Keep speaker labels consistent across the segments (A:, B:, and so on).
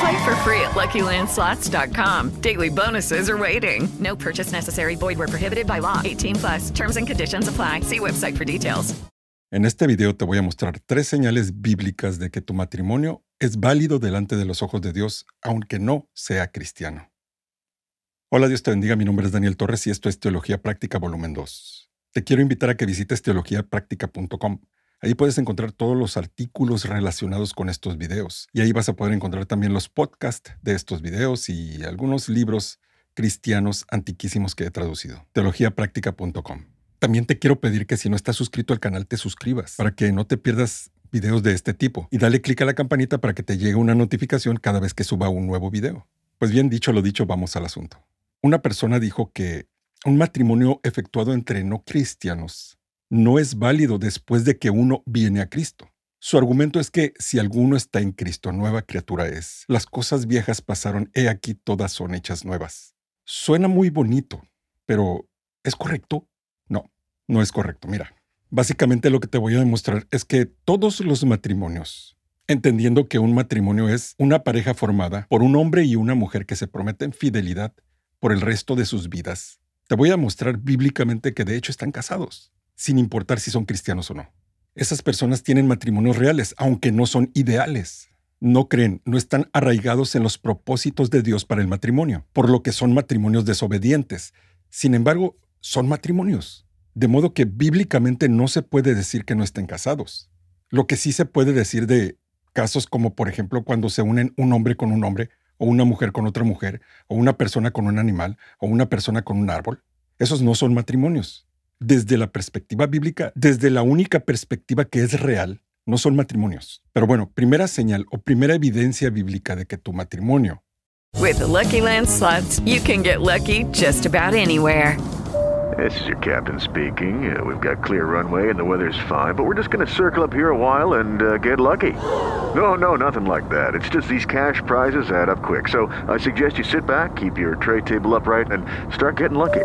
A: Play for free at LuckyLandSlots.com. Daily bonuses are waiting. No purchase necessary. Void where prohibited by law. 18 plus. Terms and conditions apply. See website for details.
B: En este video te voy a mostrar tres señales bíblicas de que tu matrimonio es válido delante de los ojos de Dios, aunque no sea cristiano. Hola, Dios te bendiga. Mi nombre es Daniel Torres y esto es Teología Práctica Volumen 2. Te quiero invitar a que visites teologiapráctica.com. Ahí puedes encontrar todos los artículos relacionados con estos videos. Y ahí vas a poder encontrar también los podcasts de estos videos y algunos libros cristianos antiquísimos que he traducido. teologiapráctica.com. También te quiero pedir que si no estás suscrito al canal te suscribas para que no te pierdas videos de este tipo. Y dale clic a la campanita para que te llegue una notificación cada vez que suba un nuevo video. Pues bien dicho lo dicho, vamos al asunto. Una persona dijo que un matrimonio efectuado entre no cristianos no es válido después de que uno viene a Cristo. Su argumento es que si alguno está en Cristo, nueva criatura es. Las cosas viejas pasaron, he aquí todas son hechas nuevas. Suena muy bonito, pero ¿es correcto? No, no es correcto. Mira, básicamente lo que te voy a demostrar es que todos los matrimonios, entendiendo que un matrimonio es una pareja formada por un hombre y una mujer que se prometen fidelidad por el resto de sus vidas, te voy a mostrar bíblicamente que de hecho están casados sin importar si son cristianos o no. Esas personas tienen matrimonios reales, aunque no son ideales. No creen, no están arraigados en los propósitos de Dios para el matrimonio, por lo que son matrimonios desobedientes. Sin embargo, son matrimonios. De modo que bíblicamente no se puede decir que no estén casados. Lo que sí se puede decir de casos como por ejemplo cuando se unen un hombre con un hombre, o una mujer con otra mujer, o una persona con un animal, o una persona con un árbol, esos no son matrimonios desde la perspectiva bíblica, desde la única perspectiva que es real, no son matrimonios. Pero bueno, primera señal o primera evidencia bíblica de que tu matrimonio.
A: With the Lucky Land slots, you can get lucky just about anywhere.
C: This is your captain speaking. Uh, we've got clear runway and the weather's fine, but we're just going to circle up here a while and uh, get lucky. No, no, nothing like that. It's just these cash prizes add up quick. So I suggest you sit back, keep your tray table upright, and start getting lucky.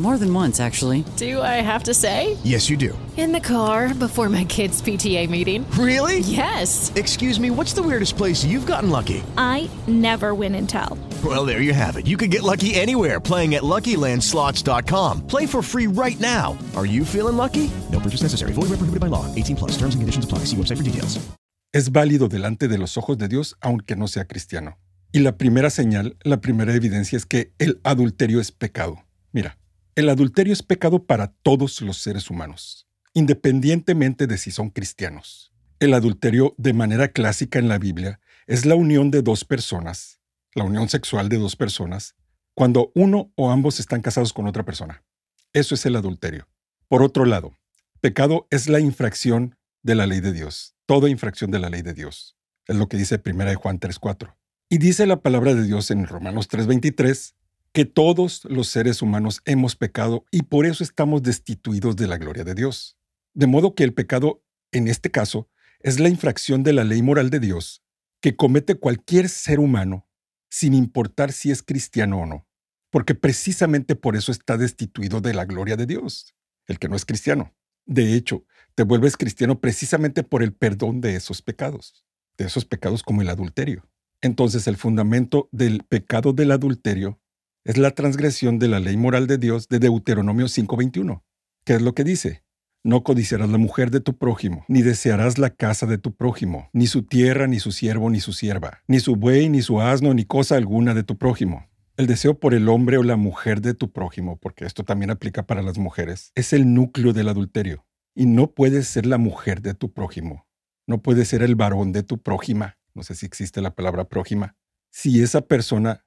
D: More than once, actually.
E: Do I have to say?
F: Yes, you do.
G: In the car before my kids' PTA meeting.
F: Really?
G: Yes.
F: Excuse me, what's the weirdest place you've gotten lucky?
H: I never win and tell.
F: Well, there you have it. You can get lucky anywhere playing at LuckyLandSlots.com. Play for free right now. Are you feeling lucky? No purchase necessary. Void where prohibited by law. 18 plus. Terms and conditions apply. See website for details.
B: Es válido delante de los ojos de Dios aunque no sea cristiano. Y la primera señal, la primera evidencia es que el adulterio es pecado. Mira, el adulterio es pecado para todos los seres humanos, independientemente de si son cristianos. El adulterio, de manera clásica en la Biblia, es la unión de dos personas, la unión sexual de dos personas, cuando uno o ambos están casados con otra persona. Eso es el adulterio. Por otro lado, pecado es la infracción de la ley de Dios, toda infracción de la ley de Dios. Es lo que dice 1 Juan 3.4. Y dice la palabra de Dios en Romanos 3.23 que todos los seres humanos hemos pecado y por eso estamos destituidos de la gloria de Dios. De modo que el pecado, en este caso, es la infracción de la ley moral de Dios que comete cualquier ser humano, sin importar si es cristiano o no, porque precisamente por eso está destituido de la gloria de Dios, el que no es cristiano. De hecho, te vuelves cristiano precisamente por el perdón de esos pecados, de esos pecados como el adulterio. Entonces el fundamento del pecado del adulterio Es la transgresión de la ley moral de Dios de Deuteronomio 5:21. ¿Qué es lo que dice? No codiciarás la mujer de tu prójimo, ni desearás la casa de tu prójimo, ni su tierra, ni su siervo, ni su sierva, ni su buey, ni su asno, ni cosa alguna de tu prójimo. El deseo por el hombre o la mujer de tu prójimo, porque esto también aplica para las mujeres, es el núcleo del adulterio. Y no puedes ser la mujer de tu prójimo. No puedes ser el varón de tu prójima. No sé si existe la palabra prójima. Si esa persona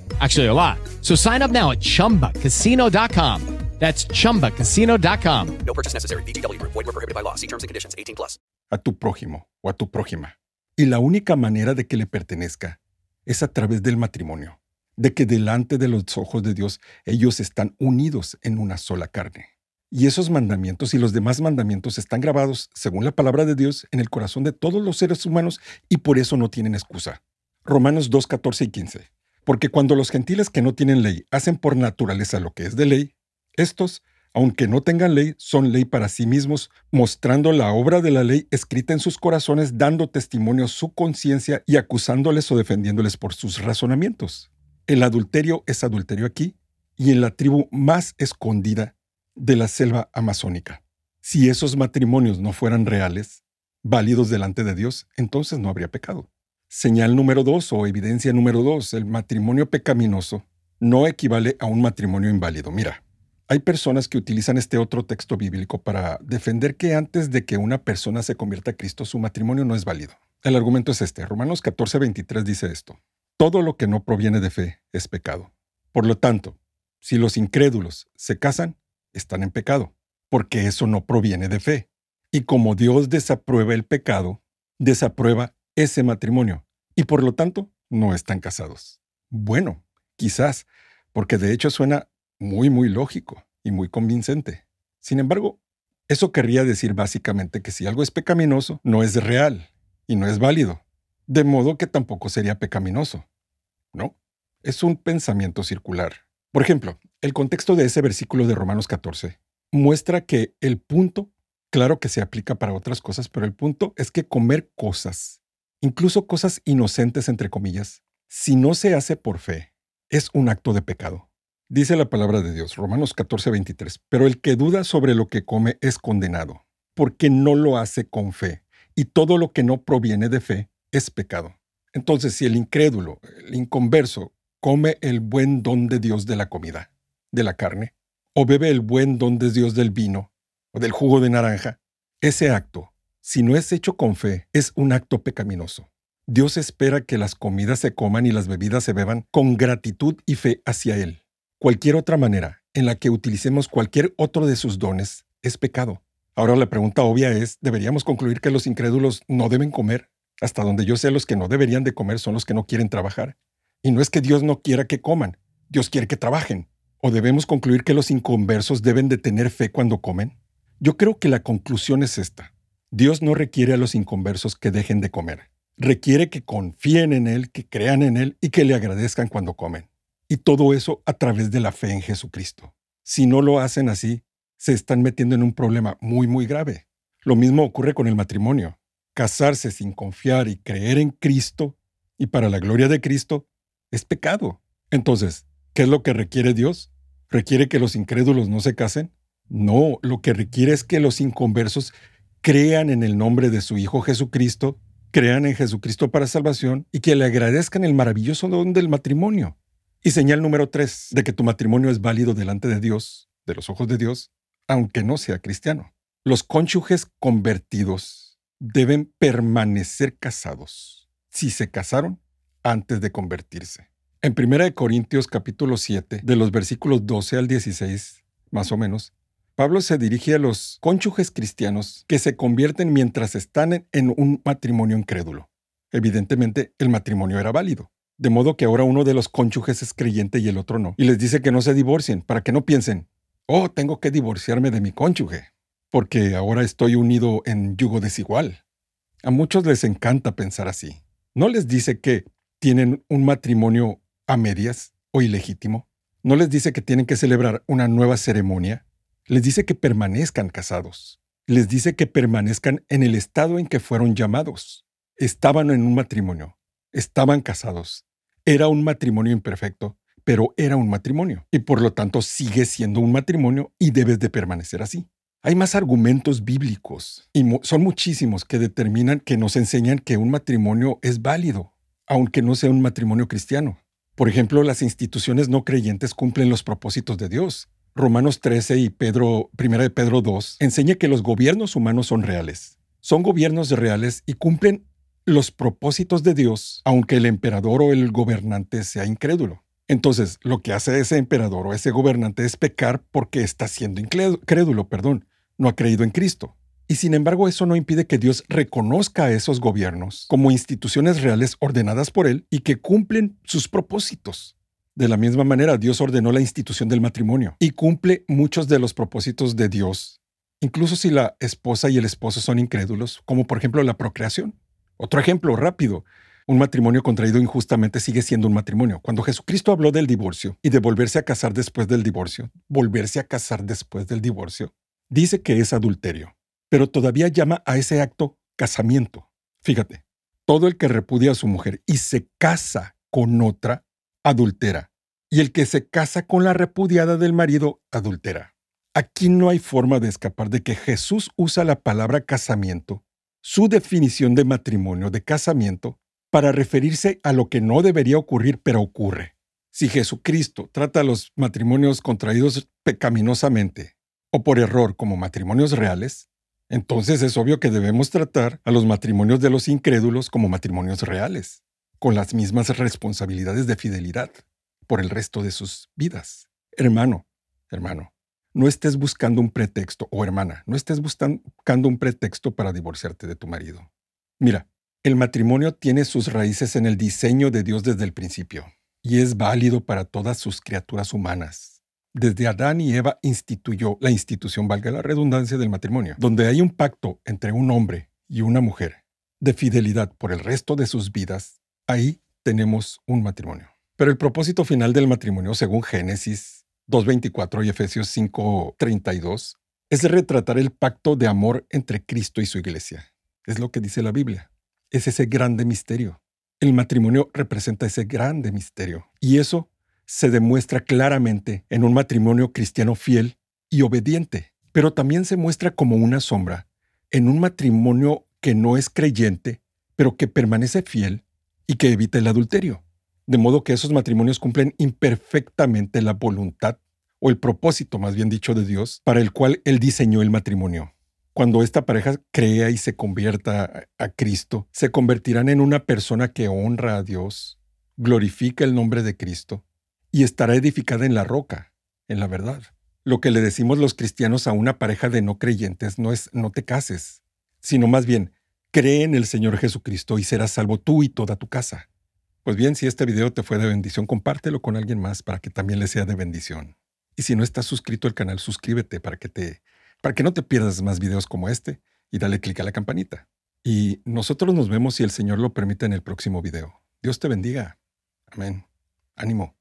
I: Actually, a lot. So sign up now at chumbacasino.com. That's chumbacasino.com.
J: No purchase necessary. VGW Group. Void were prohibited by law. See terms and conditions. 18 plus.
B: a tu prójimo o a tu prójima. Y la única manera de que le pertenezca es a través del matrimonio, de que delante de los ojos de Dios ellos están unidos en una sola carne. Y esos mandamientos y los demás mandamientos están grabados, según la palabra de Dios, en el corazón de todos los seres humanos y por eso no tienen excusa. Romanos 2, 14 y 15. Porque cuando los gentiles que no tienen ley hacen por naturaleza lo que es de ley, estos, aunque no tengan ley, son ley para sí mismos, mostrando la obra de la ley escrita en sus corazones, dando testimonio a su conciencia y acusándoles o defendiéndoles por sus razonamientos. El adulterio es adulterio aquí y en la tribu más escondida de la selva amazónica. Si esos matrimonios no fueran reales, válidos delante de Dios, entonces no habría pecado. Señal número dos o evidencia número dos, el matrimonio pecaminoso no equivale a un matrimonio inválido. Mira, hay personas que utilizan este otro texto bíblico para defender que antes de que una persona se convierta a Cristo, su matrimonio no es válido. El argumento es este. Romanos 14, 23 dice esto. Todo lo que no proviene de fe es pecado. Por lo tanto, si los incrédulos se casan, están en pecado, porque eso no proviene de fe. Y como Dios desaprueba el pecado, desaprueba ese matrimonio, y por lo tanto no están casados. Bueno, quizás, porque de hecho suena muy, muy lógico y muy convincente. Sin embargo, eso querría decir básicamente que si algo es pecaminoso, no es real y no es válido, de modo que tampoco sería pecaminoso. ¿No? Es un pensamiento circular. Por ejemplo, el contexto de ese versículo de Romanos 14 muestra que el punto, claro que se aplica para otras cosas, pero el punto es que comer cosas, incluso cosas inocentes entre comillas, si no se hace por fe, es un acto de pecado. Dice la palabra de Dios, Romanos 14, 23, pero el que duda sobre lo que come es condenado, porque no lo hace con fe, y todo lo que no proviene de fe es pecado. Entonces, si el incrédulo, el inconverso, come el buen don de Dios de la comida, de la carne, o bebe el buen don de Dios del vino o del jugo de naranja, ese acto, si no es hecho con fe, es un acto pecaminoso. Dios espera que las comidas se coman y las bebidas se beban con gratitud y fe hacia Él. Cualquier otra manera en la que utilicemos cualquier otro de sus dones es pecado. Ahora la pregunta obvia es, ¿deberíamos concluir que los incrédulos no deben comer? Hasta donde yo sé, los que no deberían de comer son los que no quieren trabajar. Y no es que Dios no quiera que coman, Dios quiere que trabajen. ¿O debemos concluir que los inconversos deben de tener fe cuando comen? Yo creo que la conclusión es esta. Dios no requiere a los inconversos que dejen de comer. Requiere que confíen en Él, que crean en Él y que le agradezcan cuando comen. Y todo eso a través de la fe en Jesucristo. Si no lo hacen así, se están metiendo en un problema muy, muy grave. Lo mismo ocurre con el matrimonio. Casarse sin confiar y creer en Cristo y para la gloria de Cristo es pecado. Entonces, ¿qué es lo que requiere Dios? ¿Requiere que los incrédulos no se casen? No, lo que requiere es que los inconversos crean en el nombre de su Hijo Jesucristo, crean en Jesucristo para salvación y que le agradezcan el maravilloso don del matrimonio. Y señal número tres de que tu matrimonio es válido delante de Dios, de los ojos de Dios, aunque no sea cristiano. Los cónyuges convertidos deben permanecer casados si se casaron antes de convertirse. En 1 Corintios capítulo 7, de los versículos 12 al 16, más o menos, Pablo se dirige a los cónyuges cristianos que se convierten mientras están en un matrimonio incrédulo. Evidentemente, el matrimonio era válido, de modo que ahora uno de los cónyuges es creyente y el otro no, y les dice que no se divorcien, para que no piensen, oh, tengo que divorciarme de mi cónyuge porque ahora estoy unido en yugo desigual. A muchos les encanta pensar así. ¿No les dice que tienen un matrimonio a medias o ilegítimo? ¿No les dice que tienen que celebrar una nueva ceremonia? Les dice que permanezcan casados. Les dice que permanezcan en el estado en que fueron llamados. Estaban en un matrimonio. Estaban casados. Era un matrimonio imperfecto, pero era un matrimonio. Y por lo tanto sigue siendo un matrimonio y debes de permanecer así. Hay más argumentos bíblicos, y son muchísimos, que determinan, que nos enseñan que un matrimonio es válido, aunque no sea un matrimonio cristiano. Por ejemplo, las instituciones no creyentes cumplen los propósitos de Dios. Romanos 13 y Pedro, 1 de Pedro 2 enseña que los gobiernos humanos son reales. Son gobiernos reales y cumplen los propósitos de Dios, aunque el emperador o el gobernante sea incrédulo. Entonces, lo que hace ese emperador o ese gobernante es pecar porque está siendo incrédulo, perdón no ha creído en Cristo. Y sin embargo eso no impide que Dios reconozca a esos gobiernos como instituciones reales ordenadas por Él y que cumplen sus propósitos. De la misma manera, Dios ordenó la institución del matrimonio y cumple muchos de los propósitos de Dios, incluso si la esposa y el esposo son incrédulos, como por ejemplo la procreación. Otro ejemplo rápido, un matrimonio contraído injustamente sigue siendo un matrimonio. Cuando Jesucristo habló del divorcio y de volverse a casar después del divorcio, volverse a casar después del divorcio, dice que es adulterio, pero todavía llama a ese acto casamiento. Fíjate, todo el que repudia a su mujer y se casa con otra, adultera, y el que se casa con la repudiada del marido, adultera. Aquí no hay forma de escapar de que Jesús usa la palabra casamiento, su definición de matrimonio, de casamiento, para referirse a lo que no debería ocurrir, pero ocurre. Si Jesucristo trata a los matrimonios contraídos pecaminosamente o por error como matrimonios reales, entonces es obvio que debemos tratar a los matrimonios de los incrédulos como matrimonios reales, con las mismas responsabilidades de fidelidad por el resto de sus vidas. Hermano, hermano, no estés buscando un pretexto, o hermana, no estés buscando un pretexto para divorciarte de tu marido. Mira, el matrimonio tiene sus raíces en el diseño de Dios desde el principio, y es válido para todas sus criaturas humanas desde Adán y Eva instituyó la institución, valga la redundancia, del matrimonio, donde hay un pacto entre un hombre y una mujer de fidelidad por el resto de sus vidas, ahí tenemos un matrimonio. Pero el propósito final del matrimonio, según Génesis 2.24 y Efesios 5.32, es retratar el pacto de amor entre Cristo y su iglesia. Es lo que dice la Biblia. Es ese grande misterio. El matrimonio representa ese grande misterio. Y eso se demuestra claramente en un matrimonio cristiano fiel y obediente, pero también se muestra como una sombra en un matrimonio que no es creyente, pero que permanece fiel y que evita el adulterio. De modo que esos matrimonios cumplen imperfectamente la voluntad o el propósito, más bien dicho, de Dios, para el cual Él diseñó el matrimonio. Cuando esta pareja crea y se convierta a Cristo, se convertirán en una persona que honra a Dios, glorifica el nombre de Cristo y estará edificada en la roca, en la verdad. Lo que le decimos los cristianos a una pareja de no creyentes no es no te cases, sino más bien, cree en el Señor Jesucristo y serás salvo tú y toda tu casa. Pues bien, si este video te fue de bendición, compártelo con alguien más para que también le sea de bendición. Y si no estás suscrito al canal, suscríbete para que te para que no te pierdas más videos como este y dale clic a la campanita. Y nosotros nos vemos si el Señor lo permite en el próximo video. Dios te bendiga. Amén. Ánimo.